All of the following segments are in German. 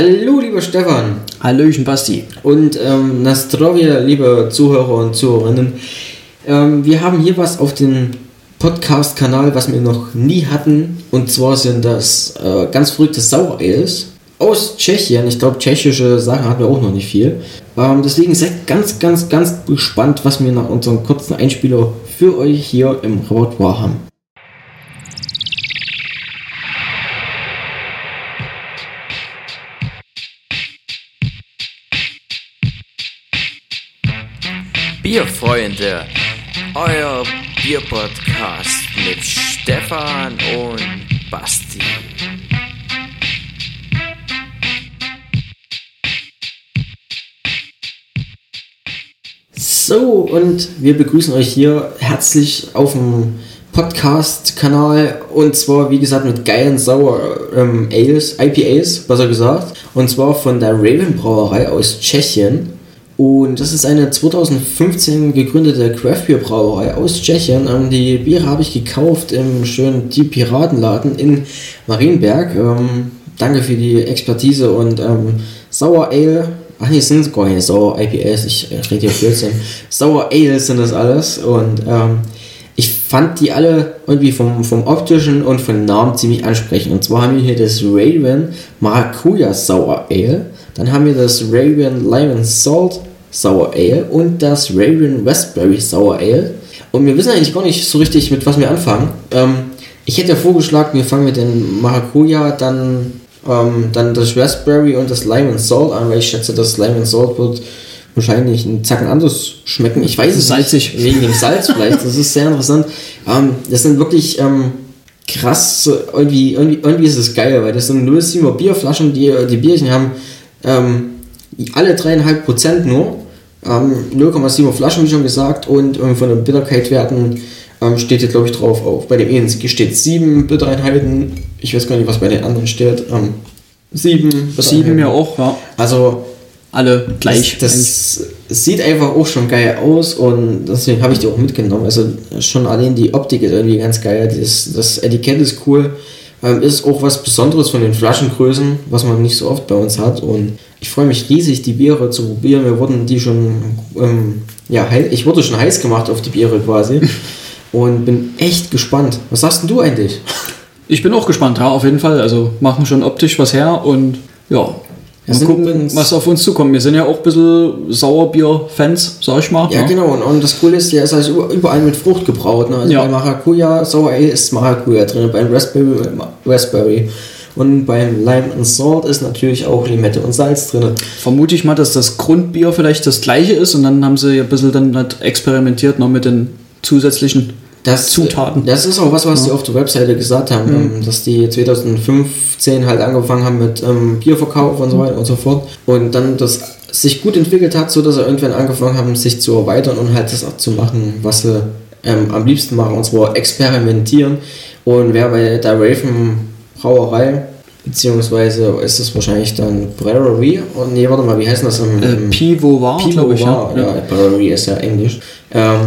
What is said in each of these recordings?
Hallo, lieber Stefan. Hallöchen, Basti. Und ähm, Nastrovia, liebe Zuhörer und Zuhörerinnen. Ähm, wir haben hier was auf dem Podcast-Kanal, was wir noch nie hatten. Und zwar sind das äh, ganz verrückte Sauer-Ales aus Tschechien. Ich glaube, tschechische Sachen hatten wir auch noch nicht viel. Ähm, deswegen seid ganz, ganz, ganz gespannt, was wir nach unserem kurzen Einspieler für euch hier im Repertoire haben. Bierfreunde, euer Bierpodcast mit Stefan und Basti. So, und wir begrüßen euch hier herzlich auf dem Podcast-Kanal und zwar, wie gesagt, mit geilen Sauer ähm, Ales, IPAs, besser gesagt. Und zwar von der Raven Brauerei aus Tschechien. Und das ist eine 2015 gegründete Craft Beer Brauerei aus Tschechien. Ähm, die Biere habe ich gekauft im schönen Die Piratenladen in Marienberg. Ähm, danke für die Expertise und ähm, Sauer Ale. Ach nee, es sind gar nicht Sauer IPAs, ich rede hier Blödsinn. Sauer Ale sind das alles und ähm, ich fand die alle irgendwie vom, vom optischen und vom Namen ziemlich ansprechend. Und zwar haben wir hier das Raven Maracuja Sauer Ale, dann haben wir das Raven Lemon Salt Sour Ale und das Raven Raspberry Sour Ale. Und wir wissen eigentlich gar nicht so richtig, mit was wir anfangen. Ähm, ich hätte ja vorgeschlagen, wir fangen mit dem Maracuja, dann, ähm, dann das Raspberry und das Lime and Salt an, weil ich schätze, das Lime and Salt wird wahrscheinlich einen Zacken anders schmecken. Ich weiß es Salzig. nicht. Wegen dem Salz vielleicht. Das ist sehr interessant. Ähm, das sind wirklich ähm, krass, irgendwie, irgendwie, irgendwie ist es geil, weil das sind 0,7er Bierflaschen, die die Bierchen haben ähm, alle dreieinhalb Prozent nur. Ähm, 0,7 Flaschen, wie schon gesagt, und ähm, von den Bitterkeitwerten ähm, steht hier, glaube ich, drauf auf. Bei dem einen steht 7 Bittereinheiten. Ich weiß gar nicht, was bei den anderen steht. Ähm, 7 Sieben ja auch, ja. Also Alle gleich. das, das sieht einfach auch schon geil aus und deswegen habe ich die auch mitgenommen. Also schon allein die Optik ist irgendwie ganz geil. Das, das Etikett ist cool. Ähm, ist auch was Besonderes von den Flaschengrößen, was man nicht so oft bei uns hat. Und ich freue mich riesig, die Biere zu probieren. Wir wurden die schon, ähm, ja, ich wurde schon heiß gemacht auf die Biere quasi. Und bin echt gespannt. Was sagst denn du eigentlich? Ich bin auch gespannt, ja, auf jeden Fall. Also machen schon optisch was her und ja. Mal sind gucken, was auf uns zukommt. Wir sind ja auch ein bisschen Sauerbier-Fans, sag ich mal. Ja, genau. Und, und das Coole ist, der ist also über- überall mit Frucht gebraut. Ne? Also Ja. bei Maracuja, Sour Ale ist Maracuja drin, beim Raspberry, Raspberry. Und beim Lime and Salt ist natürlich auch Limette und Salz drin. Vermute ich mal, dass das Grundbier vielleicht das gleiche ist und dann haben sie ein bisschen dann halt experimentiert noch mit den zusätzlichen Das, Zutaten. Das ist auch was, was die auf der Webseite gesagt haben, ähm, dass die 2015 halt angefangen haben mit ähm, Bierverkauf und so weiter und so fort. Und dann das sich gut entwickelt hat, so dass sie irgendwann angefangen haben, sich zu erweitern und halt das auch zu machen, was sie ähm, am liebsten machen, und zwar experimentieren. Und wer bei der Raven Brauerei, beziehungsweise ist es wahrscheinlich dann Brewery, oh, nee, warte mal, wie heißt das? Im, äh, im- Pivo war, glaube ich. Pivovar, Ja. ja, Brewery ist ja Englisch. Ähm,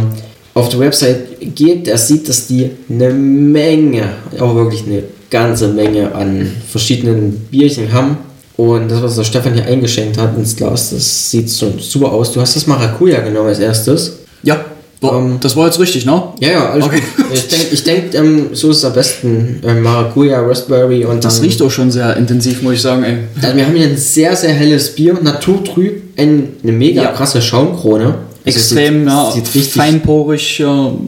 auf der Website geht, der sieht, dass die eine Menge, auch wirklich eine ganze Menge an verschiedenen Bierchen haben. Und das, was der Stefan hier eingeschenkt hat ins Glas, das sieht schon super aus. Du hast das Maracuja genommen als erstes. Ja, boah, Ähm, das war jetzt richtig, ne? Ja, ja, alles Okay. gut. Ich denke, ich denk, ähm, so ist es am besten. Ähm, Maracuja, Raspberry und Das dann, riecht auch schon sehr intensiv, muss ich sagen, ey. Also wir haben hier ein sehr, sehr helles Bier, naturtrüb, ein, eine mega Ja. krasse Schaumkrone. Also Extrem, sieht, ja, sieht richtig, feinporig, äh,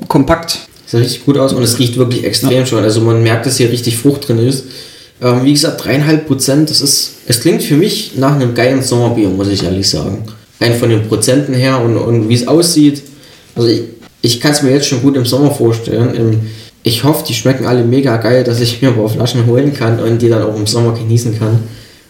kompakt. sieht richtig gut aus und es riecht wirklich extrem schon. Also man merkt, dass hier richtig Frucht drin ist. Ähm, wie gesagt, dreieinhalb Prozent, das ist, es klingt für mich nach einem geilen Sommerbier, muss ich ehrlich sagen. Rein von den Prozenten her und, und wie es aussieht. Also ich, ich kann es mir jetzt schon gut im Sommer vorstellen. Im, ich hoffe, die schmecken alle mega geil, dass ich mir ein paar Flaschen holen kann und die dann auch im Sommer genießen kann.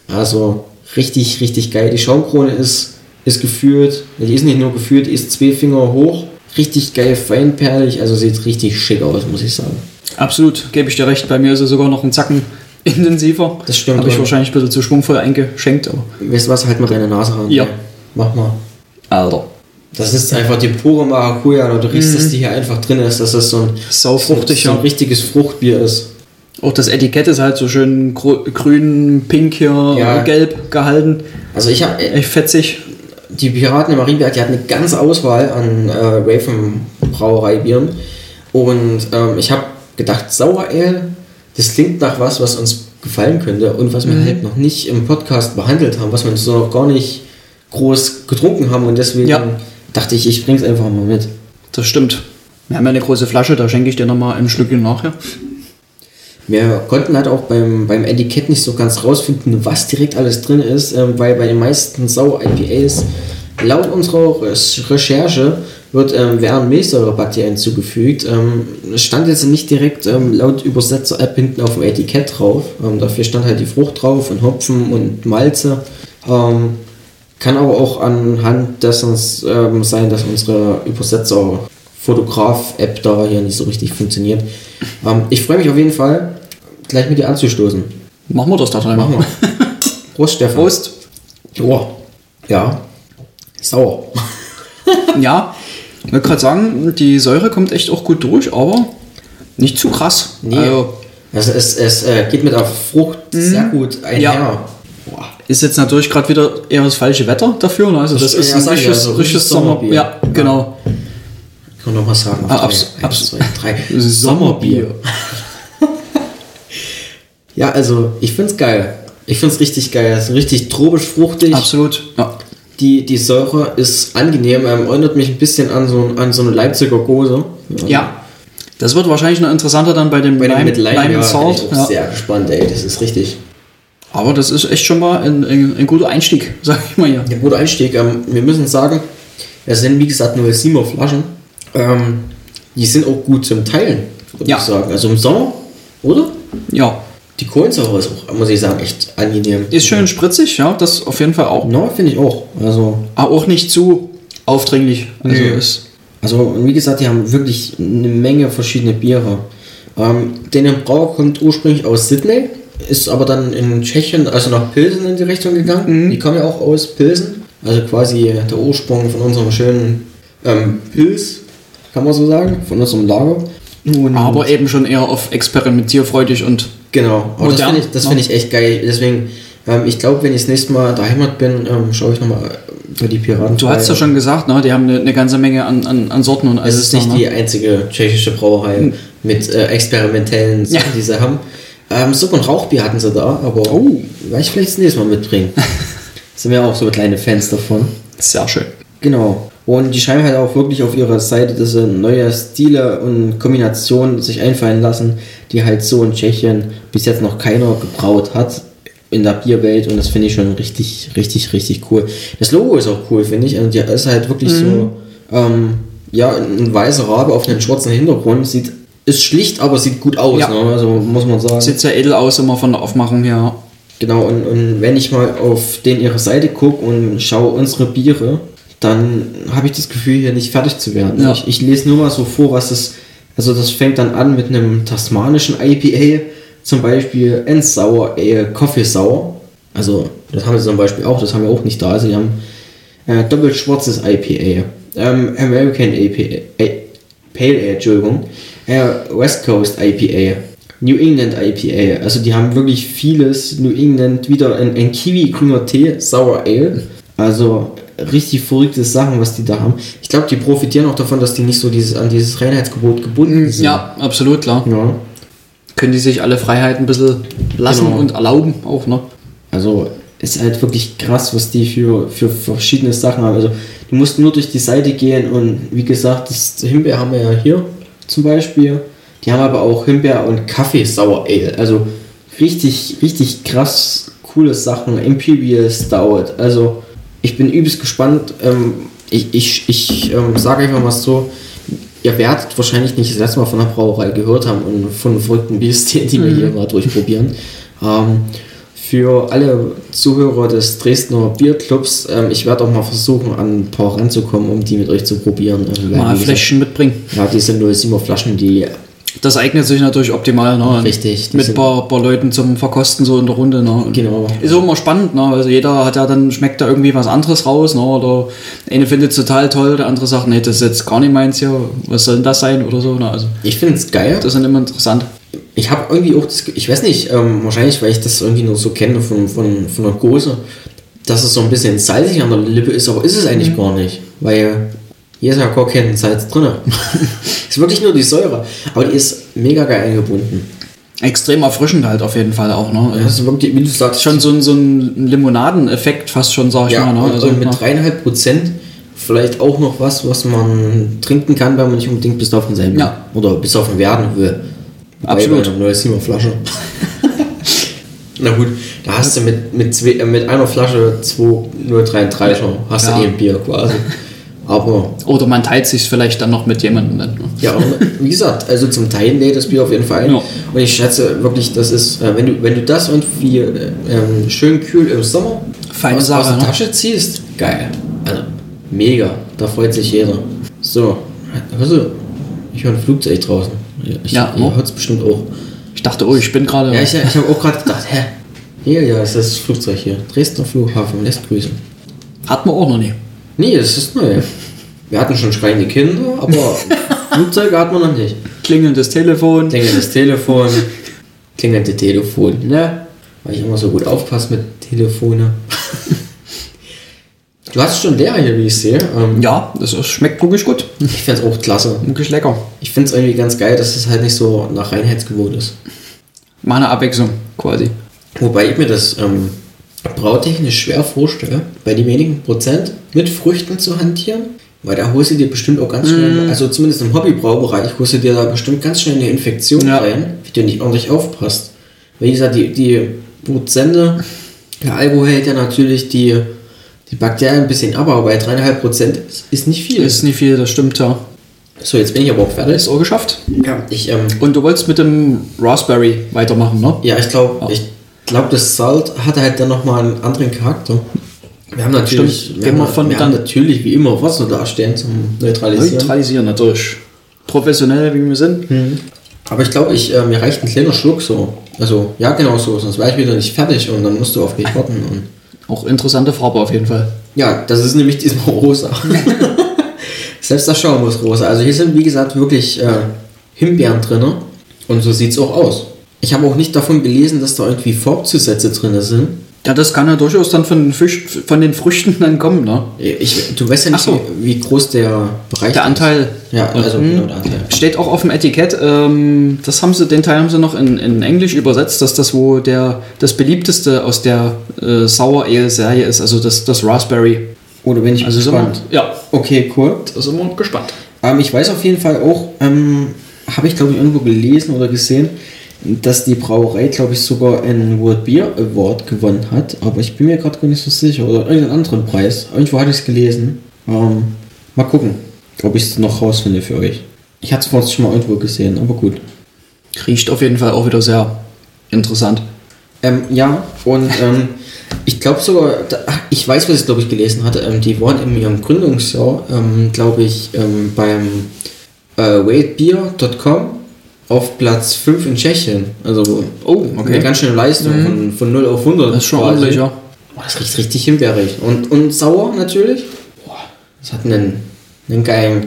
Also richtig, richtig geil. Die Schaumkrone ist, ist gefühlt, die ist nicht nur gefühlt, die ist zwei Finger hoch. Richtig geil, feinperlig, also sieht richtig schick aus, muss ich sagen. Absolut, gebe ich dir recht. Bei mir ist er sogar noch einen Zacken intensiver. Das stimmt, Habe ich wahrscheinlich ein bisschen zu schwungvoll eingeschenkt, aber. Weißt du was, halt mal deine Nase ran. Ja. Mach mal. Alter. Das ist einfach die pure Maracuja, oder du riechst, dass die hier einfach drin ist, dass das so ein, Sau fruchtig, so ein richtiges Fruchtbier ist. Auch das Etikett ist halt so schön grün, pink hier, Ja. gelb gehalten. Also ich habe Echt fetzig. Die Piraten im Marienberg, die hatten eine ganze Auswahl an äh, Raven Brauereibieren. Und ähm, ich habe gedacht, Sauer Ale, das klingt nach was, was uns gefallen könnte und was wir halt noch nicht im Podcast behandelt haben, was wir so noch gar nicht groß getrunken haben. Und deswegen Ja. dachte ich, ich bring's einfach mal mit. Das stimmt. Wir haben ja eine große Flasche, da schenke ich dir nochmal ein Schlückchen nachher. Wir konnten halt auch beim, beim Etikett nicht so ganz rausfinden, was direkt alles drin ist, ähm, weil bei den meisten Sau-IPAs laut unserer Re- Recherche wird ähm, während Milchsäurebakterien hinzugefügt. Ähm, stand jetzt nicht direkt ähm, laut Übersetzer-App hinten auf dem Etikett drauf. Ähm, dafür stand halt die Frucht drauf und Hopfen und Malze. Ähm, kann aber auch anhand dessen ähm, sein, dass unsere Übersetzer-Fotograf-App da hier nicht so richtig funktioniert. Ähm, ich freue mich auf jeden Fall, gleich mit dir anzustoßen. Machen wir das da drin. Machen wir. Prost, Stefan. Prost. Joa. Ja. Sauer. Ja, ich wollte gerade sagen, die Säure kommt echt auch gut durch, aber nicht zu krass. Nee. Also, Also es, es äh, geht mit der Frucht sehr gut einher. Ja. Boah. ist jetzt natürlich gerade wieder eher das falsche Wetter dafür. Ne? Also das, Das- ist ja, ein richtiges, so richtiges richtiges Sommer. Sommerbier. Ja, genau. Ich kann noch was sagen. Auf Ah, drei. abs- Eins, abs- zwei, drei. Sommerbier. Ja, also ich find's geil. Ich find's richtig geil. Es ist richtig tropisch fruchtig. Absolut. Ja. Die, die Säure ist angenehm. Ähm, erinnert mich ein bisschen an so, an so eine Leipziger Gose. ja. Das wird wahrscheinlich noch interessanter dann bei dem Bei dem Lime, mit Lime, Lime ja, bin Salt. ich auch Ja. sehr gespannt, ey. Das ist richtig. Aber das ist echt schon mal ein, ein, ein guter Einstieg, sag ich mal hier. Ein guter Einstieg. Ähm, wir müssen sagen, es sind wie gesagt nur 7 Flaschen. Ähm, die sind auch gut zum Teilen, würde Ja. ich sagen. Also im Sommer, oder? Ja. Die Kohlensäure ist auch, muss ich sagen, echt angenehm. Ist schön spritzig, ja, das auf jeden Fall auch. No, finde ich auch. Also, Aber auch nicht zu aufdringlich. Also Nee. ist. also, wie gesagt, die haben wirklich eine Menge verschiedene Biere. Ähm, den Brauer kommt ursprünglich aus Sydney, ist aber dann in Tschechien, also nach Pilsen in die Richtung gegangen. Die kommen ja auch aus Pilsen, also quasi der Ursprung von unserem schönen ähm, Pils, kann man so sagen, von unserem Lager. Und Aber eben schon eher auf experimentierfreudig und Genau, aber das finde ich, das ne? find ich echt geil. Deswegen, ähm, ich glaube, wenn ich das nächste Mal daheim bin, ähm, schaue ich nochmal bei die Piraten. du hast ja schon gesagt, ne, die haben eine, eine ganze Menge an, an, an Sorten und Es alles. ist nicht da, ne? die einzige tschechische Brauerei mit äh, experimentellen Sachen, Ja. die sie haben. Ähm, Suppe und Rauchbier hatten sie da, aber Oh. werde ich vielleicht das nächste Mal mitbringen. Sind wir auch so kleine Fans davon. Sehr schön. Genau. Und die scheinen halt auch wirklich auf ihrer Seite diese neue Stile und Kombinationen sich einfallen lassen, die halt so in Tschechien bis jetzt noch keiner gebraut hat in der Bierwelt und das finde ich schon richtig, richtig, richtig cool. Das Logo ist auch cool, finde ich. Und ja, ist halt wirklich so, ähm, ja, ein weißer Rabe auf einem schwarzen Hintergrund. Sieht, ist schlicht, aber sieht gut aus, Ja. ne? also muss man sagen. Sieht sehr edel aus, immer von der Aufmachung her. Genau, und, und wenn ich mal auf den ihre Seite gucke und schaue unsere Biere, dann habe ich das Gefühl, hier nicht fertig zu werden. Ja. Ich, ich lese nur mal so vor, was das. Also, das fängt dann an mit einem tasmanischen IPA, zum Beispiel Endsauer Ale Coffee Sour. Also, das haben sie zum Beispiel auch, das haben wir auch nicht da. Also, die haben äh, doppelt schwarzes IPA, ähm, American IPA, äh, Pale Ale, Entschuldigung, äh, West Coast IPA, New England IPA. Also die haben wirklich vieles. New England wieder ein, ein Kiwi grüner Tee, Sour Ale. Also richtig verrückte Sachen, was die da haben. Ich glaube, die profitieren auch davon, dass die nicht so dieses, an dieses Reinheitsgebot gebunden sind. Ja, absolut, klar. ja. Können die sich alle Freiheiten ein bisschen lassen Genau. und erlauben auch, ne? Also ist halt wirklich krass, was die für, für verschiedene Sachen haben. Also die mussten nur durch die Seite gehen und wie gesagt, das Himbeer haben wir ja hier zum Beispiel. Die haben aber auch Himbeer und Kaffee Sour Ale. Also richtig, richtig krass coole Sachen. Imperial Stout. Also ich bin übelst gespannt. Ähm, ich ich, ich ähm, sage einfach mal so, ihr werdet wahrscheinlich nicht das letzte Mal von der Brauerei gehört haben und von verrückten Biestieren, die wir hier mal durchprobieren. Ähm, für alle Zuhörer des Dresdner Bierclubs, ähm, ich werde auch mal versuchen, an ein paar ranzukommen, um die mit euch zu probieren. Ähm, Mal Fläschchen mitbringen. Ja, die sind 07er Flaschen, die Das eignet sich natürlich optimal, ne? Richtig, Mit ein paar, paar Leuten zum Verkosten so in der Runde, ne? Genau. Ist auch immer spannend, ne? Also jeder hat ja dann, schmeckt da irgendwie was anderes raus, ne? Oder der eine findet es total toll, der andere sagt, nee, das ist jetzt gar nicht meins hier, was soll denn das sein oder so, ne? Also ich finde es geil. das sind immer interessant. ich habe irgendwie auch das, ich weiß nicht, ähm, wahrscheinlich, weil ich das irgendwie nur so kenne von, von, von der Gose, dass es so ein bisschen salzig an der Lippe ist, aber ist es eigentlich Mhm. gar nicht, weil hier ist ja gar kein Salz drin. ist wirklich nur die Säure, aber die ist mega geil eingebunden. Extrem erfrischend halt auf jeden Fall auch, ne? Das ist wirklich, wie du sagst, Schon so ein, so ein Limonadeneffekt fast schon, sag ich ja, mal. Ne? und, Also, und mit ja. dreieinhalb Prozent vielleicht auch noch was, was man trinken kann, wenn man nicht unbedingt bis auf den selben Ja. oder bis auf den werden will. Wobei Absolut. bei einer neue Siemer Flasche. Na gut, da hast du mit, mit, zwei, äh, mit einer Flasche 2,033er hast Ja. du eh ein Bier quasi. Aber Oder man teilt sich vielleicht dann noch mit jemandem. Ne? ja, wie gesagt, also zum Teilen lädt das Bier auf jeden Fall ein. Ja. Und ich schätze wirklich, das ist, äh, wenn du, wenn du das irgendwie äh, ähm, schön kühl im Sommer Feine aus, Sache, aus der ne? Tasche ziehst, geil. Also, mega. Da freut sich jeder. So, hörst du? Ich höre ein Flugzeug draußen. Ich, Ja, ihr oh. hört es bestimmt auch. Ich dachte, oh, ich bin gerade. Ja, ich, ich habe auch gerade gedacht, hä? Hier, ja, ist das Flugzeug hier. Dresdner Flughafen lässt grüßen. Hat man auch noch nie. Nee, das ist neu. Wir hatten schon schreiende Kinder, aber Flugzeuge hat man noch nicht. Klingelndes Telefon. Klingelndes Telefon. Klingelnde Telefon, ne? Weil ich immer so gut aufpasse mit Telefone. du hast schon der hier, wie ich sehe. Ähm, Ja, das ist- schmeckt wirklich gut. Ich finde es auch klasse. Wirklich lecker. Ich finde es irgendwie ganz geil, dass es halt nicht so nach Reinheitsgebot ist. Mal eine Abwechslung quasi. Wobei ich mir das ähm, brautechnisch schwer vorstelle, bei den wenigen Prozent mit Früchten zu hantieren. Weil da holst du dir bestimmt auch ganz schnell, also zumindest im Hobbybraubereich, holst du dir da bestimmt ganz schnell eine Infektion Ja. rein, wie du nicht ordentlich aufpasst. Weil wie gesagt, die, die Prozente, der Alkohol hält ja natürlich die, die Bakterien ein bisschen ab, aber bei 3,5% ist, ist nicht viel. Ist nicht viel, das stimmt ja. so, jetzt bin ich aber auch fertig. Ist auch geschafft. Ja, ich, ähm, Und du wolltest mit dem Raspberry weitermachen, ne? Ja, ich glaube, ich glaube, das Salt hatte halt dann nochmal einen anderen Charakter. Wir haben natürlich, Stimmt. wir haben, wir von wir haben natürlich wie immer Wasser dastehen zum Neutralisieren. Neutralisieren natürlich. Professionell, wie wir sind. Aber ich glaube, ich, äh, mir reicht ein kleiner Schluck so. Also, ja, genau so, sonst wäre ich wieder nicht fertig und dann musst du auf mich warten. Und Auch interessante Farbe auf jeden Fall. ja, das ist nämlich diesmal rosa. Selbst das Schaum ist rosa. Also hier sind, wie gesagt, wirklich äh, Himbeeren drin. Und so sieht es auch aus. Ich habe auch nicht davon gelesen, dass da irgendwie Farbzusätze drin sind. Ja, das kann ja durchaus dann von, den Frücht- von den Früchten dann kommen, ne? Ich, du weißt ja nicht, so. wie, groß der Bereich Der ist. Anteil. Ja, also Mhm. genau der Anteil. Steht auch auf dem Etikett, ähm, das haben sie, den Teil haben sie noch in, in Englisch übersetzt, dass das wo der das beliebteste aus der äh, Sour Ale Serie ist, also das, das Raspberry. Oder bin ich Also sind gespannt. wir, ja, Okay, cool. da sind wir gespannt. Ähm, ich weiß auf jeden Fall auch, ähm, habe ich glaube ich irgendwo gelesen oder gesehen, dass die Brauerei, glaube ich, sogar einen World Beer Award gewonnen hat. Aber ich bin mir gerade gar nicht so sicher. Oder irgendeinen anderen Preis. Irgendwo hatte ich es gelesen. Ähm, mal gucken, ob ich es noch rausfinde für euch. Ich hatte es vorhin schon mal irgendwo gesehen, aber gut. Riecht auf jeden Fall auch wieder sehr interessant. Ähm, ja, und ähm, ich glaube sogar, da, ich weiß, was ich glaube ich gelesen hatte, ähm, die waren in ihrem Gründungsjahr, ähm, glaube ich, ähm, beim äh, weightbeer.com auf Platz 5 in Tschechien. Also Oh, okay. Mhm. eine ganz schöne Leistung von, von 0 auf 100. Das ist schon quasi. ordentlich, ja. Boah, das riecht richtig himbeerig. Und, und sauer natürlich. Boah, das hat einen, einen geilen.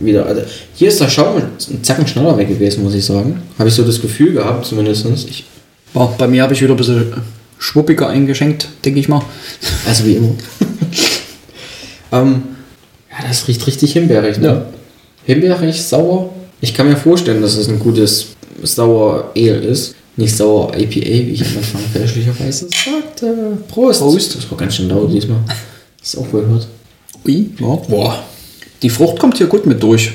Wieder. Also hier ist der Schaum ein Zacken schneller weg gewesen, muss ich sagen. Habe ich so das Gefühl gehabt, zumindest. Ich, Boah, bei mir habe ich wieder ein bisschen schwuppiger eingeschenkt, denke ich mal. Also wie immer. ähm, ja, das riecht richtig himbeerig, ne? Ja. Himbeerig, sauer. Ich kann mir vorstellen, dass es ein gutes Sauer Ale ist. Nicht sauer IPA, wie ich am Anfang fälschlicherweise sagte. Prost! Prost. Das war ganz schön laut diesmal. Das ist auch gehört. Ui, ja. Boah. Die Frucht kommt hier gut mit durch.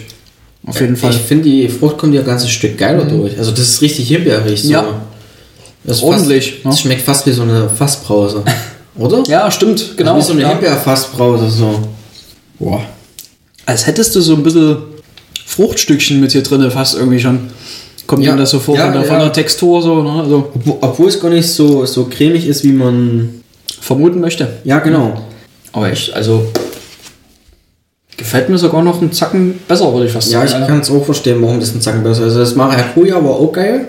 Auf jeden Fall. Ich finde, die Frucht kommt ja ein ganzes Stück geiler durch. Also das ist richtig himbeerig. So. Ja. Das ist Ordentlich, Fast, ne? Das schmeckt fast wie so eine Fassbrause. Oder? ja, stimmt, genau. Wie so eine ja. Himbeerfassbrause. So. Boah. Als hättest du so ein bisschen Fruchtstückchen mit hier drin, fast irgendwie schon. Kommt Ja, mir das so vor, ja, von, der, von ja. der Textur so, ne? also Obwohl, es gar nicht so, so cremig ist, wie man. vermuten möchte. Ja, genau. Aber echt, also gefällt mir sogar noch einen Zacken besser, würde ich fast Ja, ich sagen. kann es auch verstehen, warum das ein Zacken besser ist. Also das Maracuja war auch geil.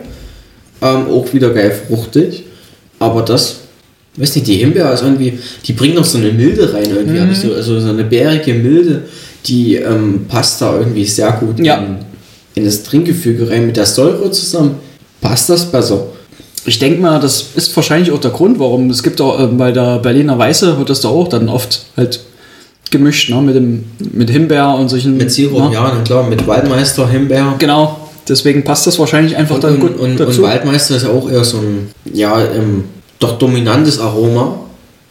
Ähm, auch wieder geil fruchtig. Aber das, weiß nicht, die Himbeer ist irgendwie, die bringt noch so eine Milde rein irgendwie. ich Mhm. so, also so eine bärige Milde, die ähm, passt da irgendwie sehr gut Ja. in, in das Trinkgefüge rein mit der Säure zusammen, passt das besser. Ich denke mal, das ist wahrscheinlich auch der Grund, warum es gibt auch äh, bei der Berliner Weiße wird das da auch dann oft halt gemischt, ne, mit dem mit Himbeer und solchen. Mit Sirup, ne? ja, klar, mit Waldmeister, Himbeer. Genau. Deswegen passt das wahrscheinlich einfach Und, dann und, gut und, und dazu. Waldmeister ist ja auch eher so ein, ja, ähm, doch dominantes Aroma.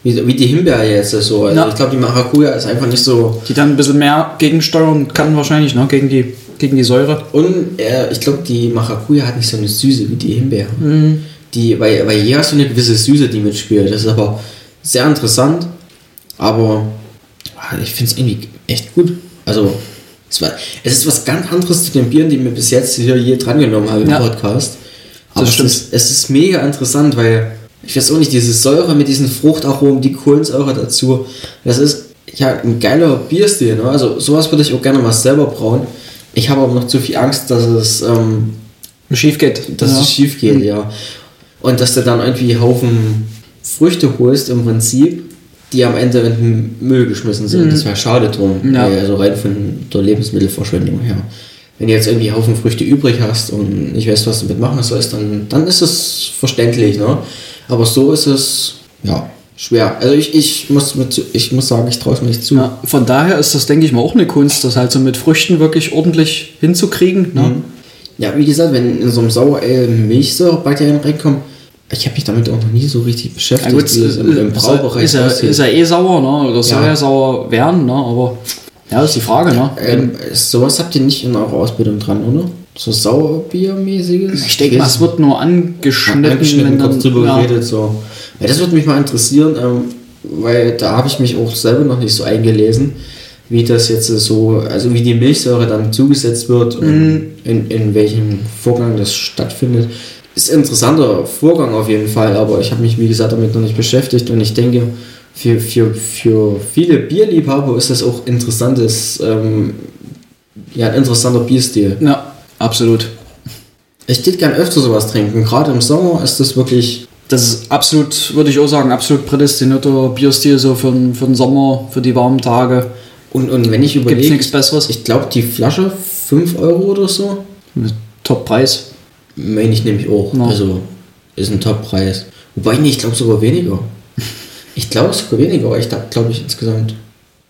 Wie, wie die Himbeer jetzt so. Also Ja. ich glaube, die Maracuja ist einfach nicht so. die dann ein bisschen mehr gegensteuern kann wahrscheinlich, ne, gegen die gegen die Säure. Und äh, ich glaube, die Maracuja hat nicht so eine Süße wie die Himbeer. Mhm. Die, weil, weil hier hast du eine gewisse Süße, die mitspielt. Das ist aber sehr interessant. Aber ah, ich finde es irgendwie echt gut. Also, es, war, es ist was ganz anderes zu den Bieren, die wir bis jetzt hier je drangenommen haben im Ja. Podcast. Aber es ist, es ist mega interessant, weil ich weiß auch nicht, diese Säure mit diesen Fruchtaromen, die Kohlensäure dazu, das ist ja ein geiler Bierstil. Ne? Also sowas würde ich auch gerne mal selber brauen. Ich habe aber noch zu viel Angst, dass es, ähm, Schief geht. dass ja. es schief geht, ja. Und dass du dann irgendwie Haufen Früchte holst im Prinzip, die am Ende in den Müll geschmissen sind. Das wäre schade drum. Mhm. Ja. Also rein von der Lebensmittelverschwendung her. Wenn du jetzt irgendwie Haufen Früchte übrig hast und nicht weißt, was du damit machen sollst, dann, dann ist es verständlich, ne? Aber so ist es, ja, schwer. Also ich, ich, muss, mit, ich muss sagen, ich traue es mir nicht zu. Ja, von daher ist das, denke ich mal, auch eine Kunst, das halt so mit Früchten wirklich ordentlich hinzukriegen. Ne? Mhm. Ja, wie gesagt, wenn in so einem Sauerale Milchsäurebakterien reinkommen, ich habe mich damit auch noch nie so richtig beschäftigt, Ja, gut, wie es im, im ist, Braubereich ist, ja, aussieht. ist ja eh sauer, ne? oder soll Ja. ja sauer werden, ne? aber ja, das ist die Frage. Ne? ähm, sowas habt ihr nicht in eurer Ausbildung dran, oder? So Sauerbiermäßiges? ich denke mal, es wird nur angeschnitten, angeschnitten, wenn dann, kurz drüber ja, geredet. So. Ja, das würde mich mal interessieren, ähm, weil da habe ich mich auch selber noch nicht so eingelesen, wie das jetzt so, also wie die Milchsäure dann zugesetzt wird Mhm. und in, in welchem Vorgang das stattfindet. Ist ein interessanter Vorgang auf jeden Fall, aber ich habe mich, wie gesagt, damit noch nicht beschäftigt und ich denke, für, für, für viele Bierliebhaber ist das auch interessantes, ähm, ja, ein interessanter Bierstil. ja, absolut. Ich würde gern öfter sowas trinken. Gerade im Sommer ist das wirklich Das ist absolut, würde ich auch sagen, absolut prädestinierter Bierstil so für, den- für den Sommer, für die warmen Tage. Und, und wenn ich überlege, nichts Besseres. ich glaube, die Flasche 5 Euro oder so, Top-Preis. meine ich nämlich auch. Ja. Also ist ein Top-Preis. Wobei, nee, ich glaube sogar weniger. Ich glaube sogar weniger, aber ich glaube ich, insgesamt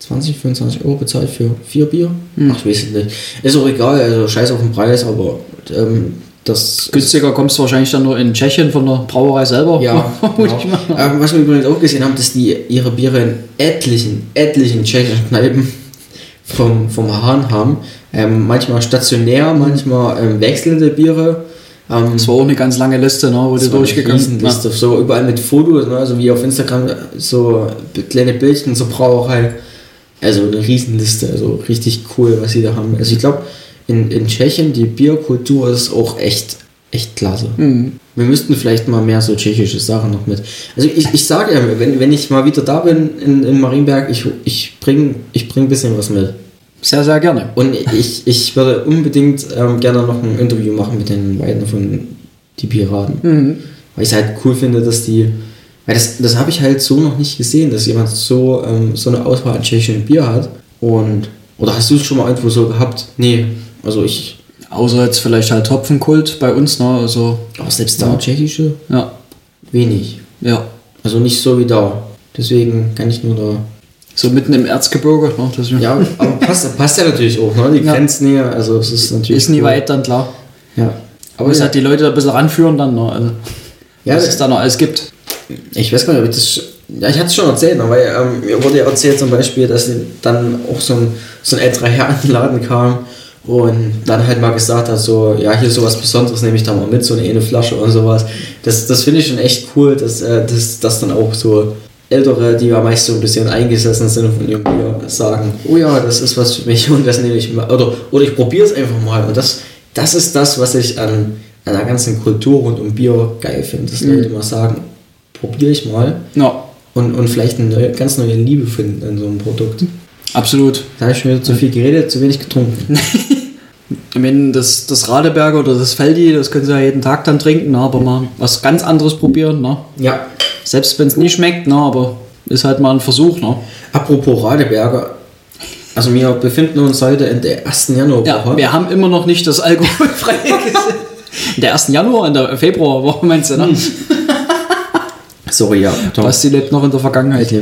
20, 25 Euro bezahlt für vier Bier. Hm. Ach, ich weiß es nicht. Ist auch egal, also scheiß auf den Preis, aber ähm, das. Günstiger kommst du wahrscheinlich dann nur in Tschechien von der Brauerei selber. Ja, genau. mal. ähm, was wir übrigens auch gesehen haben, dass die ihre Biere in etlichen, etlichen tschechischen Kneipen vom, vom Hahn haben. Ähm, manchmal stationär, manchmal ähm, wechselnde Biere. Ähm, Das war auch eine ganz lange Liste, ne, wo du durchgegangen bist. Riesenliste. So überall mit Fotos, ne? also wie auf Instagram, so kleine Bildchen zur Brauerei. Also eine Riesenliste, also richtig cool, was sie da haben. Also ich glaube, in, in Tschechien, die Bierkultur ist auch echt, echt klasse. Mhm. Wir müssten vielleicht mal mehr so tschechische Sachen noch mit. Also ich, ich sage ja, wenn, wenn ich mal wieder da bin in, in Marienberg, ich, ich bringe ich bring ein bisschen was mit. Sehr, sehr gerne. Und ich, ich würde unbedingt ähm, gerne noch ein Interview machen mit den beiden von Die Piraten. Mhm. Weil ich es halt cool finde, dass die. Weil das, das habe ich halt so noch nicht gesehen, dass jemand so, ähm, so eine Auswahl an tschechischen Bier hat. Und. Oder hast du es schon mal irgendwo so gehabt? Nee. Also ich. Außer jetzt vielleicht halt Hopfenkult bei uns, ne? Also, Auch selbst da tschechische? ja. Wenig. Ja. Also nicht so wie da. Deswegen kann ich nur da. So mitten im Erzgebirge, ne? Das Ja, aber passt, passt ja natürlich auch, ne? Die Ja. Grenznähe, also es ist natürlich. ist nie cool. weit dann klar. Ja. Aber Aber es ja, hat die Leute ein bisschen ranführen dann, ne? Also, ja, was es da noch alles gibt. Ich weiß gar nicht, ob ich das. Ja, ich hatte es schon erzählt, ne? weil ähm, mir wurde ja erzählt zum Beispiel, dass dann auch so ein, so ein älterer Herr an den Laden kam und dann halt mal gesagt hat, so, ja, hier sowas Besonderes nehme ich da mal mit, so eine, eine Flasche und sowas. Das, das finde ich schon echt cool, dass, äh, dass, dass dann auch so Ältere, die ja meist so ein bisschen eingesessen sind von ihrem Bier, sagen, oh ja, das ist was für mich und das nehme ich mal. Oder, oder ich probiere es einfach mal. Und das, das ist das, was ich an, an der ganzen Kultur rund um Bier geil finde, dass Leute mal sagen, probiere ich mal Ja, und, und vielleicht eine neue, ganz neue Liebe finden an so einem Produkt. absolut. Da habe ich mir zu viel geredet, zu wenig getrunken. Ich meine, das, das Radeberger oder das Feldi, das können sie ja jeden Tag dann trinken, ne? aber mal was ganz anderes probieren. Ne? Ja. Selbst wenn es nicht schmeckt, ne? aber ist halt mal ein Versuch. Ne? Apropos Radeberger, Also wir befinden uns heute in der ersten Januarwoche. Ja, wir haben immer noch nicht das alkoholfreie. In der 1. Januar, in der Februarwoche meinst du, ne? Sorry, ja. Tom. Basti lebt noch in der Vergangenheit. Ja,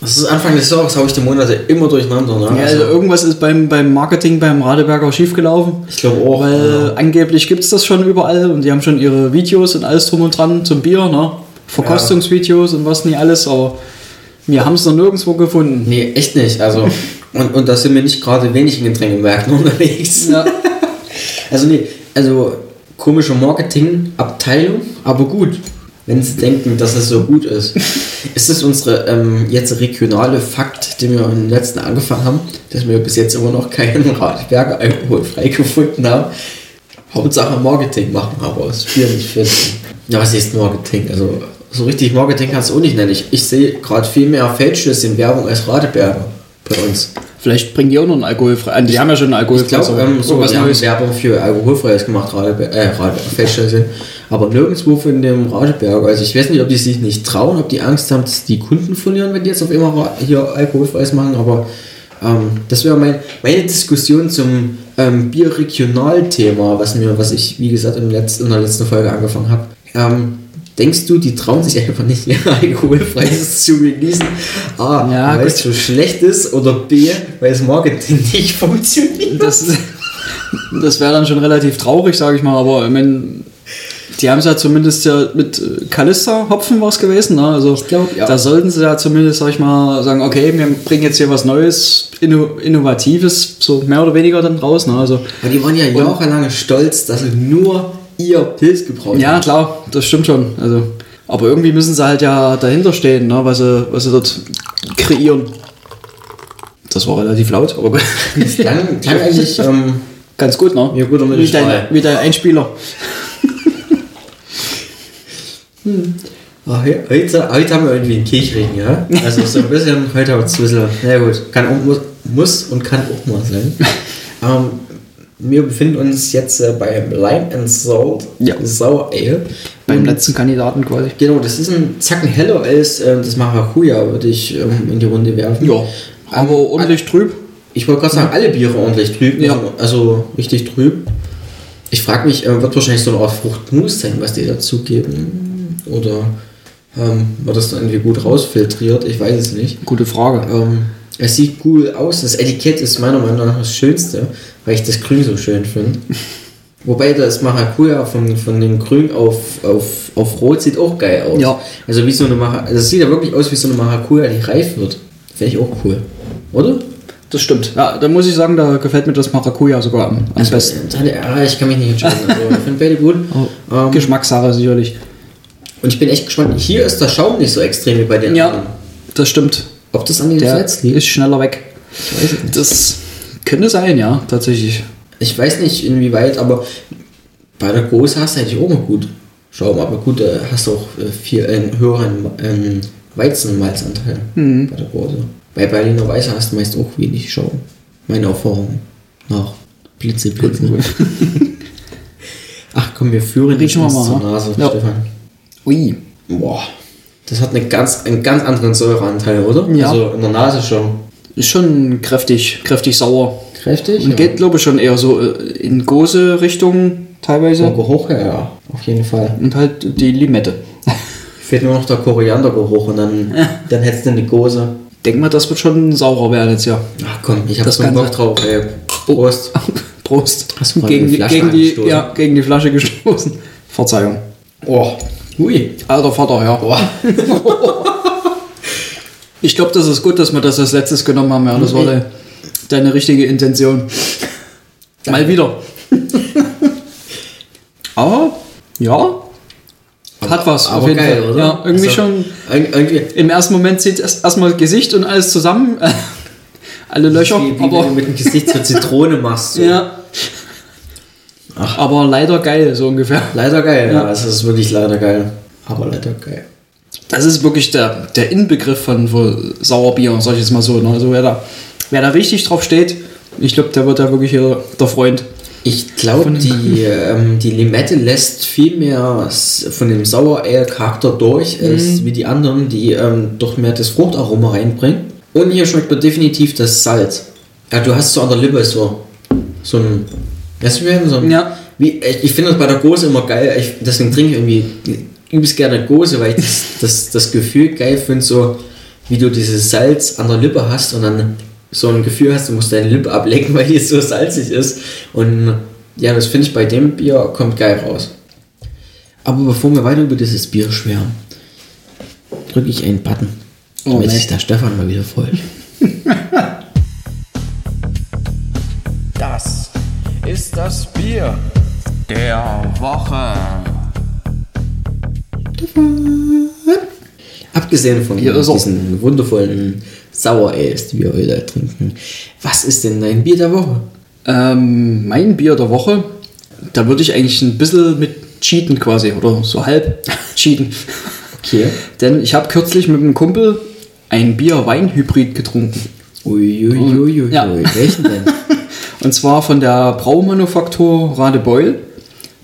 das ist Anfang des Jahres, habe ich die Monate immer durcheinander. Ne? Ja, also irgendwas ist beim, beim Marketing beim Radeberger schiefgelaufen. ich glaube auch. Weil ja. angeblich gibt es das schon überall und die haben schon ihre Videos und alles drum und dran zum Bier, ne? Verkostungsvideos und was nicht alles, aber wir haben es noch nirgendwo gefunden. Nee, echt nicht. Also, und, und da sind wir nicht gerade wenig in Getränkemärkten unterwegs. Ja. Also nee, also komische Marketingabteilung, aber gut. Wenn sie denken, dass es so gut ist. ist es unsere ähm, jetzt regionale Fakt, den wir im letzten angefangen haben, dass wir bis jetzt immer noch keinen Radberger alkoholfrei gefunden haben. Hauptsache Marketing machen, aber das Bier nicht finden. Ja, was ist Marketing? Also so richtig Marketing kannst du auch nicht nennen. Ich, ich sehe gerade viel mehr Feldschüsse in Werbung als Radeberger bei uns. Vielleicht bringen die auch noch einen alkoholfrei. an. Die haben ja schon einen Ich alkoholfrei. glaube, ähm, so, was haben. Werbung für alkoholfreies gemacht, Radeberger, äh, Feldschüsse. Aber nirgendwo von dem Radeberger. Also ich weiß nicht, ob die sich nicht trauen, ob die Angst haben, dass die Kunden verlieren, wenn die jetzt auf immer hier alkoholfreies machen. Aber ähm, das wäre mein, meine Diskussion zum ähm, Bier-Regional-Thema, was, mir, was ich, wie gesagt, im letzten, in der letzten Folge angefangen habe. Ähm, denkst du, die trauen sich einfach nicht, ihr alkoholfreies zu releasen? A, Ja, weil gut. es so schlecht ist oder B, weil das Marketing nicht funktioniert? Das, das wäre dann schon relativ traurig, sage ich mal, aber ich mein, die haben es ja zumindest ja mit Kalista Hopfen was gewesen, ne? Also glaub, ja. da sollten sie ja zumindest, sag ich mal, sagen, okay, wir bringen jetzt hier was Neues, Inno Innovatives, so mehr oder weniger dann raus, ne? Also Aber die waren ja jahrelang stolz, dass sie nur ihr Pilz gebraut ja, haben. klar, das stimmt schon. Also, aber irgendwie müssen sie halt ja dahinter stehen, ne? was, sie, was sie dort kreieren. Das war relativ laut, aber gut. Das klang, klang eigentlich ähm, ganz gut, ne? Ja, guter wie, dein, wie dein Einspieler. ah, he- heute, heute haben wir irgendwie einen Kirchregen, ja? Also so ein bisschen, heute haben wir es ein bisschen, na gut, kann auch, muss, muss und kann auch mal sein. ähm, wir befinden uns jetzt äh, beim Lime and Salt Ja. Sour Ale. Beim Und- letzten Kandidaten quasi. Genau, das ist ein Zacken heller als äh, das Maracuja, würde ich ähm, in die Runde werfen. Ja, aber ordentlich trüb. Ich wollte gerade sagen, alle Biere ordentlich trüb. Ja. Also, also richtig trüb. Ich frage mich, äh, wird wahrscheinlich so eine Art Fruchtmus sein, was die dazugeben? Oder ähm, wird das dann irgendwie gut rausfiltriert? Ich weiß es nicht. Gute Frage. Ähm, es sieht cool aus. Das Etikett ist meiner Meinung nach das Schönste, weil ich das Grün so schön finde. Wobei das Maracuja von, von dem Grün auf, auf, auf Rot sieht auch geil aus. Ja. Also wie so eine Maracuja. Also es sieht ja wirklich aus wie so eine Maracuja, die reif wird. Finde ich auch cool. Oder? Das stimmt. Ja, da muss ich sagen, da gefällt mir das Maracuja sogar am, am Also, besten. ja, ich kann mich nicht entscheiden. Also, ich finde beide gut. Ähm, Geschmackssache sicherlich. und ich bin echt gespannt. Hier ist der Schaum nicht so extrem wie bei den Ja, anderen. das stimmt. Ob das an den Der Fats liegt? ist schneller weg. Ich weiß es nicht. Das könnte sein, ja, tatsächlich. Ich weiß nicht inwieweit, aber bei der Große hast du eigentlich auch mal gut Schaum. Aber gut, da hast du auch äh, viel einen höheren ähm, Weizenmalzanteil Mhm. bei der Große. Bei Berliner Weiße hast du meist auch wenig Schaum. Meine Erfahrung nach Blitze, Blitze. Ach komm, wir führen dich mal, zur ne? Nase, Ja. Stefan. Ui. Boah, das hat eine ganz, einen ganz anderen Säureanteil, oder? Ja. Also in der Nase schon. Ist schon kräftig, kräftig sauer. Kräftig? Und geht, glaube ich, schon eher so äh, in große Richtung teilweise. Geruch, ja, ja, auf jeden Fall. Und halt die Limette. Fehlt nur noch der Koriandergeruch und dann, dann hättest du eine Gose. Denk mal, das wird schon saurer werden jetzt, ja. Ach komm, ich hab Das so einen Bock drauf, ey. Prost. Prost. Hast du gegen, die gegen, die, ja, gegen die Flasche gestoßen. Verzeihung. Oh, hui. Alter Vater, ja. Ich glaube, das ist gut, dass wir das als letztes genommen haben. Ja, das war de, deine richtige Intention. Mal wieder. Aber, ja, hat was. Aber auf jeden geil, Fall. oder? Ja, irgendwie Also, schon. Ir- Irgendwie. Im ersten Moment zieht erst erstmal Gesicht und alles zusammen. Alle Löcher. Wie, wie aber, wenn du mit dem Gesicht zur Zitrone machst. So. ja. Aber leider geil, so ungefähr. Leider geil, ja. Ja. Es ist wirklich leider geil. Aber leider geil. Das ist wirklich der, der Inbegriff von, von Sauerbier, sag ich jetzt mal so. Ne? Also wer da, wer da richtig drauf steht, ich glaube, der wird da wirklich hier der Freund. Ich glaube, die, ähm, die Limette lässt viel mehr von dem Sauer Ale Charakter durch, als wie die anderen, die ähm, doch mehr das Fruchtaroma reinbringen. Und hier schmeckt mir definitiv das Salz. Ja, du hast so an der Lippe so, so ein, weißt du, wie so Ja. wie, ich, finde das bei der Gose immer geil, ich, deswegen trinke ich irgendwie übelst gerne Gose, weil ich das, das, das Gefühl geil finde, so wie du dieses Salz an der Lippe hast und dann so ein Gefühl hast, du musst deine Lippe ablecken, weil die so salzig ist. Und ja, das finde ich bei dem Bier kommt geil raus. Aber bevor wir weiter über dieses Bier schwärmen, drücke ich einen Button, Oh, damit nee. sich der Stefan mal wieder freut. das Bier der Woche. Abgesehen von ist er. diesen wundervollen Sour Ales, die wir heute trinken, was ist denn dein Bier der Woche? Ähm, mein Bier der Woche, da würde ich eigentlich ein bisschen mit cheaten quasi oder so halb cheaten. Okay. Denn ich habe kürzlich mit einem Kumpel ein Bier-Wein-Hybrid getrunken. Uiuiuiui. Ja. Welchen denn? Und zwar von der Braumanufaktur Radebeul.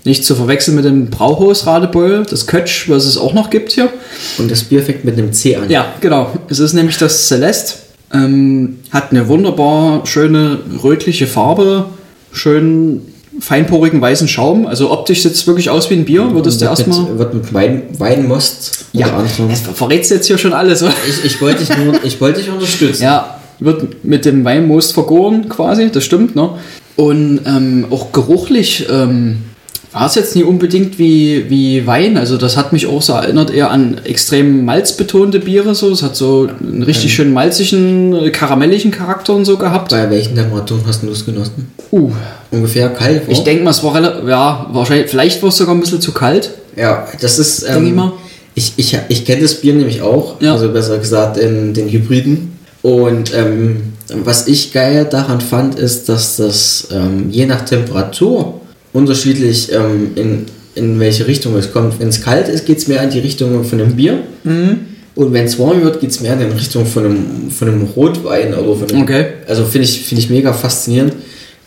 Nicht zu verwechseln mit dem Brauhaus Radebeul, das Kötsch, was es auch noch gibt hier. Und das Bier fängt mit einem C an. Ja, genau. Es ist nämlich das Celeste. Ähm, hat eine wunderbar schöne rötliche Farbe, schön feinporigen weißen Schaum. Also optisch sieht es wirklich aus wie ein Bier. Würdest du wird erstmal. wird mit Wein, Weinmost Ja, anderem. verrätst du jetzt hier schon alles. oder? Ich, ich wollte dich nur, ich wollte dich unterstützen. Ja, wird mit dem Weinmost vergoren quasi, das stimmt, ne? Und ähm, auch geruchlich ähm, war es jetzt nie unbedingt wie, wie Wein. Also das hat mich auch so erinnert eher an extrem malzbetonte Biere. So. Es hat so einen richtig schön malzigen, äh, karamelligen Charakter und so gehabt. Bei welchen Temperaturen hast du es genossen? Uh, Ungefähr kalt, ich denke mal, es war relativ, ja, wahrscheinlich, vielleicht war es sogar ein bisschen zu kalt. Ja, das ist. Ähm, ich ich, ich kenne das Bier nämlich auch. Ja. Also besser gesagt in den Hybriden. Und ähm, was ich geil daran fand, ist, dass das ähm, je nach Temperatur unterschiedlich ähm, in, in welche Richtung es kommt. Wenn es kalt ist, geht es mehr in die Richtung von einem Bier. Mhm. Und wenn es warm wird, geht es mehr in Richtung von einem, von einem Rotwein oder von einem, Okay. Also finde ich, finde ich mega faszinierend.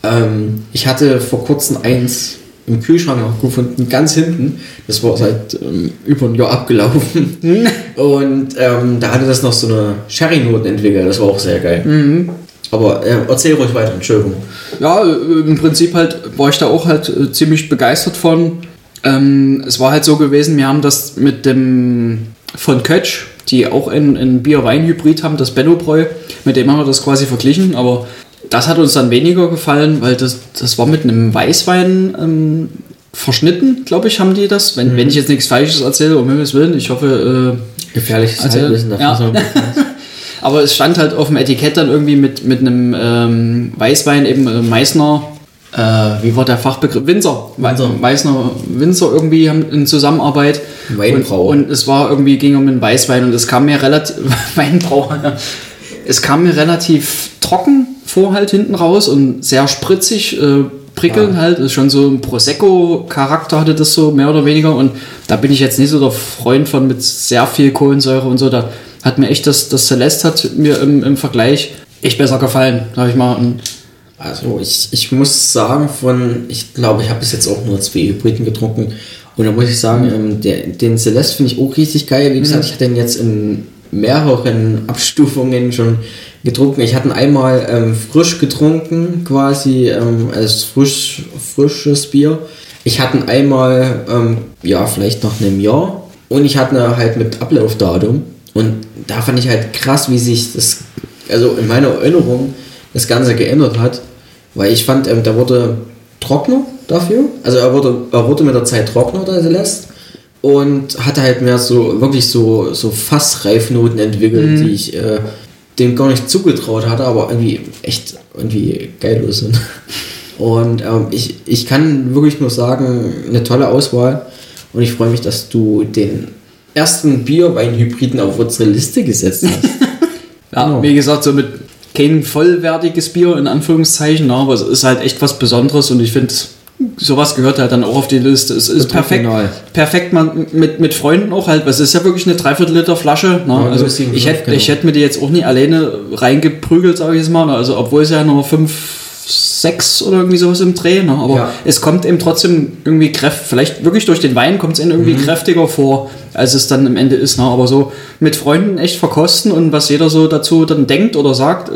Ähm, ich hatte vor kurzem eins im Kühlschrank noch gefunden, ganz hinten. Das war seit ähm, über ein Jahr abgelaufen. Und ähm, da hatte das noch so eine Sherry-Noten entwickelt. Das war auch sehr geil. Aber äh, erzähl ruhig weiter, Entschuldigung. Ja, äh, im Prinzip halt war ich da auch halt äh, ziemlich begeistert von. Ähm, es war halt so gewesen, wir haben das mit dem von Kötsch, die auch ein, ein Bier-Wein-Hybrid haben, das Benno-Bräu, mit dem haben wir das quasi verglichen, aber das hat uns dann weniger gefallen, weil das, das war mit einem Weißwein ähm, verschnitten, glaube ich, haben die das. Wenn, wenn ich jetzt nichts Falsches erzähle, um Himmels Willen, ich hoffe, äh, Gefährliches Also, Halbwissen. ja. bisschen. aber es stand halt auf dem Etikett dann irgendwie mit, mit einem ähm, Weißwein, eben äh, Meißner, äh, wie war der Fachbegriff? Winzer. Winzer. Meißner Winzer irgendwie haben in Zusammenarbeit. Weinbrauer. Und, und es war irgendwie, ging um einen Weißwein und es kam mir relativ, Weinbrauer. Es kam mir relativ trocken vor halt hinten raus und sehr spritzig, äh, prickelnd halt. Ist schon so ein Prosecco-Charakter hatte das so mehr oder weniger und da bin ich jetzt nicht so der Freund von mit sehr viel Kohlensäure und so. Da hat mir echt das, das Celeste hat mir im, im Vergleich echt besser gefallen, sag ich mal. Und Also ich, ich muss sagen, von, ich glaube, ich habe bis jetzt auch nur zwei Hybriden getrunken. Und da muss ich sagen, ähm, der, den Celeste finde ich auch richtig geil. Wie gesagt, ich hatte den jetzt in mehreren Abstufungen schon getrunken. Ich hatte einmal ähm, frisch getrunken, quasi ähm, als frisch, frisches Bier. Ich hatte einmal, ähm, ja, vielleicht nach einem Jahr. Und ich hatte halt mit Ablaufdatum. Und da fand ich halt krass, wie sich das, also in meiner Erinnerung, das Ganze geändert hat. Weil ich fand, ähm, der wurde trockener dafür. Also er wurde, er wurde mit der Zeit trockener, der Celeste. Und hatte halt mehr so, wirklich so, so Fassreifnoten entwickelt, die ich äh, dem gar nicht zugetraut hatte, aber irgendwie echt irgendwie geil sind. Und ähm, ich, ich kann wirklich nur sagen, eine tolle Auswahl. Und ich freue mich, dass du den ersten Bierwein-Hybriden auf unsere Liste gesetzt hast. Ja, Genau. wie gesagt, so mit kein vollwertiges Bier in Anführungszeichen, ne, aber es ist halt echt was Besonderes und ich finde, sowas gehört halt dann auch auf die Liste. Es ist perfekt, genial. perfekt man, mit, mit Freunden auch halt, weil es ist ja wirklich eine Dreiviertel Liter Flasche. Ne? also 0,75, ich hätte genau. ich hätte mir die jetzt auch nie alleine reingeprügelt, sage ich jetzt mal. ne, Also obwohl es ja nur 5, 6 oder irgendwie sowas im Dreh. Ne? Aber Ja. es kommt eben trotzdem irgendwie kräftig, vielleicht wirklich durch den Wein kommt es ihnen irgendwie kräftiger vor, als es dann am Ende ist. Ne? Aber so mit Freunden echt verkosten und was jeder so dazu dann denkt oder sagt,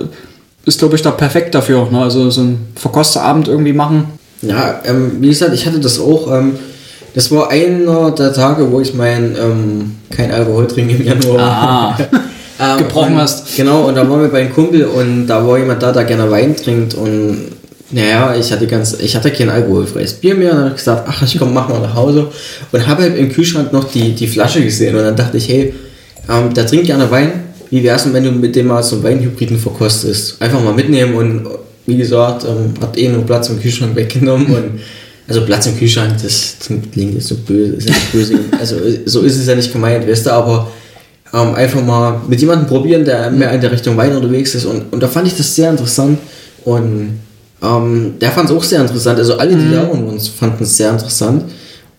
ist glaube ich da perfekt dafür. Ne? Also so ein Verkosterabend irgendwie machen. Ja, ähm, wie gesagt, ich hatte das auch. Ähm, das war einer der Tage, wo ich mein ähm, kein Alkohol trinken im Januar Ah. ähm, gebrochen hast. Genau, und da waren wir bei einem Kumpel und da war jemand da, der gerne Wein trinkt und naja, ich hatte ganz, ich hatte kein alkoholfreies Bier mehr und dann habe ich gesagt, ach, ich komm, mach mal nach Hause und habe halt im Kühlschrank noch die, die Flasche gesehen und dann dachte ich, hey, ähm, der trinkt gerne Wein, wie wär's denn, wenn du mit dem mal so einen Weinhybriden verkostest? Einfach mal mitnehmen und wie gesagt, ähm, hat eh nur Platz im Kühlschrank weggenommen und also Platz im Kühlschrank, das klingt jetzt so böse, ist ja nicht böse, also so ist es ja nicht gemeint, weißt du, aber ähm, einfach mal mit jemandem probieren, der mehr in der Richtung Wein unterwegs ist. Und, und da fand ich das sehr interessant. Und ähm, der fand es auch sehr interessant. Also alle, die da waren, uns fanden es sehr interessant.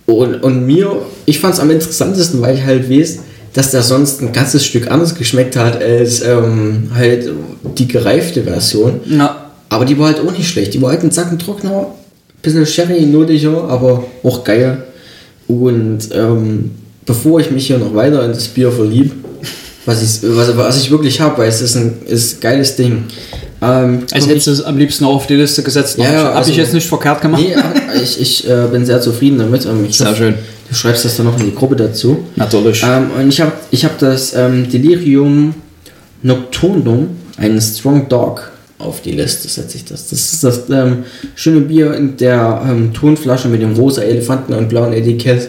Und, und mir, ich fand es am interessantesten, weil ich halt weiß, dass der sonst ein ganzes Stück anders geschmeckt hat als ähm, halt die gereifte Version. Ja. Aber die war halt auch nicht schlecht. Die war halt ein Zacken trockener, bisschen Sherry-notiger, aber auch geil. Und ähm, bevor ich mich hier noch weiter in das Bier verlieb, was ich, was, was ich wirklich habe, weil es ist ein, ist ein geiles Ding. Ähm, Also hättest du es am liebsten auch auf die Liste gesetzt. Ja, Hab ja, ich, hab also- ich jetzt nicht verkehrt gemacht. Nee, ich, ich äh, bin sehr zufrieden damit. Ähm, Ich Sehr schön. Du schreibst das dann noch in die Gruppe dazu. Natürlich. Ähm, und ich habe ich hab das ähm, Delirium Nocturnum, einen Strong Dog, auf die Liste setze ich das. Das ist das ähm, schöne Bier in der ähm, Tonflasche mit dem rosa Elefanten und blauen Etikett.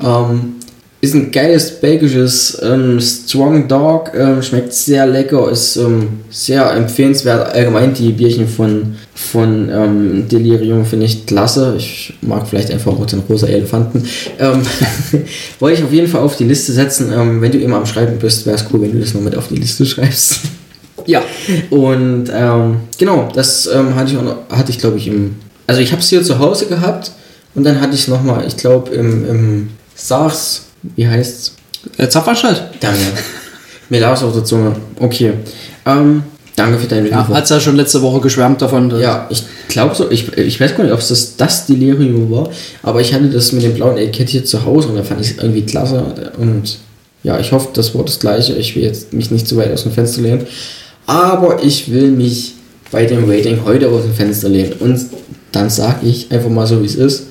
Ähm, ist ein geiles belgisches ähm, Strong Dog, ähm, schmeckt sehr lecker, ist ähm, sehr empfehlenswert. Allgemein die Bierchen von, von Delirium finde ich klasse. Ich mag vielleicht einfach auch den rosa Elefanten. Wollte ich auf jeden Fall auf die Liste setzen. Wenn du immer am Schreiben bist, wäre es cool, wenn du das noch mit auf die Liste schreibst. Ja. Und ähm, genau, das ähm, hatte ich, noch- hatte ich glaube ich im. Also ich habe es hier zu Hause gehabt und dann hatte ich es nochmal, ich glaube im, im SARS, wie heißt's? Äh, Zapfenstadt. Danke. Mir lag es auf der Zunge. Okay. Ähm, danke für deine Ja, Info. hat's ja schon letzte Woche geschwärmt davon. dass- Ja, ich glaube so, ich, ich weiß gar nicht, ob es das, das Delirium war, aber ich hatte das mit dem blauen Etikett hier zu Hause und da fand ich es irgendwie klasse und ja, ich hoffe, das war das gleiche. Ich will jetzt mich nicht zu weit aus dem Fenster lehnen, aber ich will mich bei dem Rating heute aus dem Fenster lehnen und dann sage ich einfach mal so, wie es ist.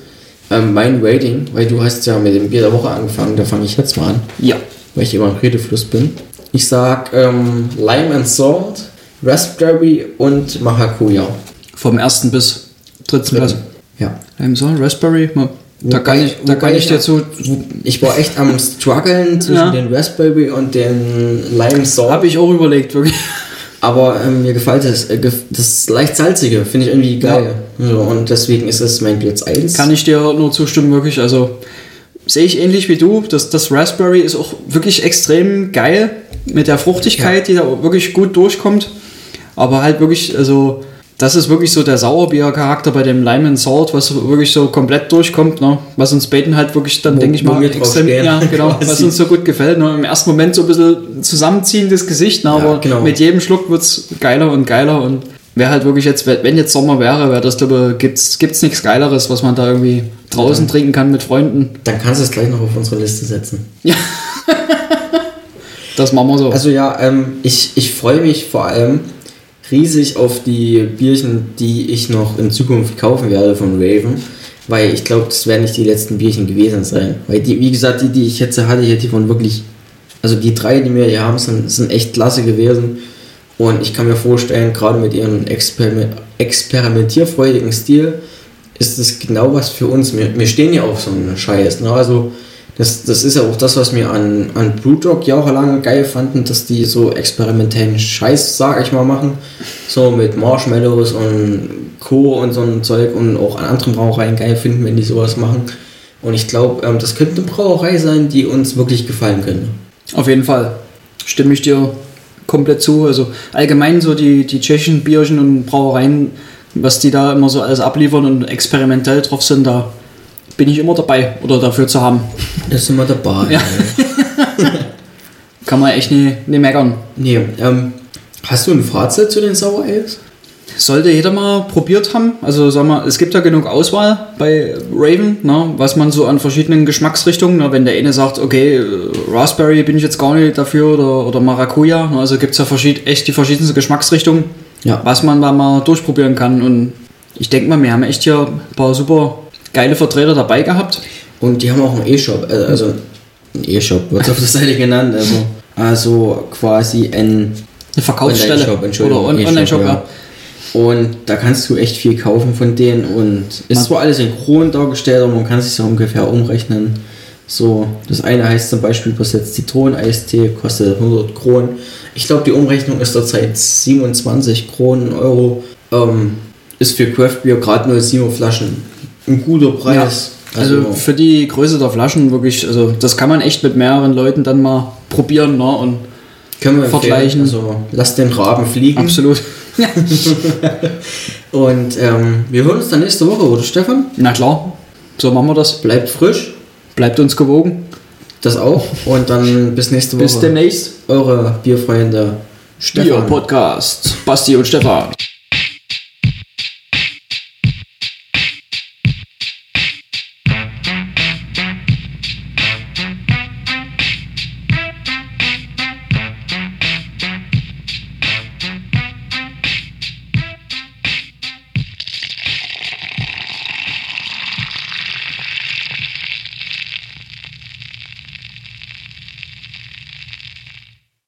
Ähm, mein Rating, weil du hast ja mit dem Bier der Woche angefangen, da fange ich jetzt mal an Ja. weil ich immer im Redefluss bin. Ich sag ähm, Lime and Salt, Raspberry und Maracuja. Vom ersten bis dritten Platz. Ja. Lime Salt, Raspberry. Da Wobei- kann ich, da kann ich ich- dir zu. Ich war echt am struggeln zwischen Ja. den Raspberry und den Lime Salt. Habe ich auch überlegt, wirklich. Aber ähm, mir gefällt das, äh, das leicht salzige, finde ich irgendwie geil. So, und deswegen ist es mein Platz 1. Kann ich dir nur zustimmen, wirklich. Also sehe ich ähnlich wie du. Das, das Raspberry ist auch wirklich extrem geil mit der Fruchtigkeit, die da wirklich gut durchkommt. Aber halt wirklich, also das ist wirklich so der Sauerbier-Charakter bei dem Lime and Salt, was wirklich so komplett durchkommt, ne? was uns beiden halt wirklich dann, Wo- denke ich mal, extrem, ja, genau, was uns so gut gefällt. Ne? Im ersten Moment so ein bisschen zusammenziehendes Gesicht, ne? aber genau. mit jedem Schluck wird es geiler und geiler und wäre halt wirklich jetzt, wenn jetzt Sommer wäre, wäre das, glaube ich, gibt's, gibt's nichts Geileres, was man da irgendwie draußen trinken kann mit Freunden. Dann kannst du es gleich noch auf unsere Liste setzen. Das machen wir so. Also ja, ähm, ich, ich freue mich vor allem riesig auf die Bierchen, die ich noch in Zukunft kaufen werde von Raven. Weil ich glaube, das werden nicht die letzten Bierchen gewesen sein. Weil die, wie gesagt, die, die ich jetzt hatte, hier, die waren wirklich. Also die drei, die wir hier haben, sind, sind echt klasse gewesen. Und ich kann mir vorstellen, gerade mit ihrem Experiment, experimentierfreudigen Stil ist das genau was für uns. Wir, wir stehen ja auf so einen Scheiß. Ne? Also das, das ist ja auch das, was wir an, an Brewdog jahrelang geil fanden, dass die so experimentellen Scheiß, sag ich mal, machen. So mit Marshmallows und Co. und so ein Zeug und auch an anderen Brauereien geil finden, wenn die sowas machen. Und ich glaube, ähm, das könnte eine Brauerei sein, die uns wirklich gefallen könnte. Auf jeden Fall. Stimme ich dir komplett zu. Also allgemein so die, die tschechischen Bierchen und Brauereien, was die da immer so alles abliefern und experimentell drauf sind, da bin ich immer dabei oder dafür zu haben. Da sind wir dabei. Ja. Kann man echt nie, nie meckern. Nee, ähm, hast du ein Fazit zu den Sour Ales? sollte jeder mal probiert haben. Also sag mal, es gibt ja genug Auswahl bei Raven, ne, was man so an verschiedenen Geschmacksrichtungen, ne, wenn der eine sagt, okay, äh, Raspberry bin ich jetzt gar nicht dafür oder, oder Maracuja, ne, also gibt es ja verschied echt die verschiedensten Geschmacksrichtungen, Ja. was man da mal durchprobieren kann. Und ich denke mal, wir haben echt hier ein paar super geile Vertreter dabei gehabt. Und die haben auch einen E-Shop, äh, also ein E-Shop wird auf der Seite genannt, also, also quasi ein Eine Verkaufsstelle Online-Shop, Entschuldigung, oder On- E-Shop, Online-Shop, ja. Und da kannst du echt viel kaufen von denen und ist zwar alles in Kronen dargestellt, aber man kann sich so ungefähr umrechnen. So, das eine heißt zum Beispiel übersetzt Zitroneneistee, kostet 100 Kronen. Ich glaube, die Umrechnung ist derzeit 27 Kronen, Euro. Ähm, ist für Craft Beer gerade 07er Flaschen ein guter Preis. Also für die Größe der Flaschen wirklich, also das kann man echt mit mehreren Leuten dann mal probieren, ne? Und können wir vergleichen. Also lass den Raben fliegen. absolut. Ja. Und ähm, wir hören uns dann nächste Woche, oder Stefan? Na klar, so machen wir das. Bleibt frisch. Bleibt uns gewogen. Das auch. Und dann bis nächste Woche. Bis demnächst. Eure Bierfreunde Bier Stefan. Podcast. Basti und Stefan.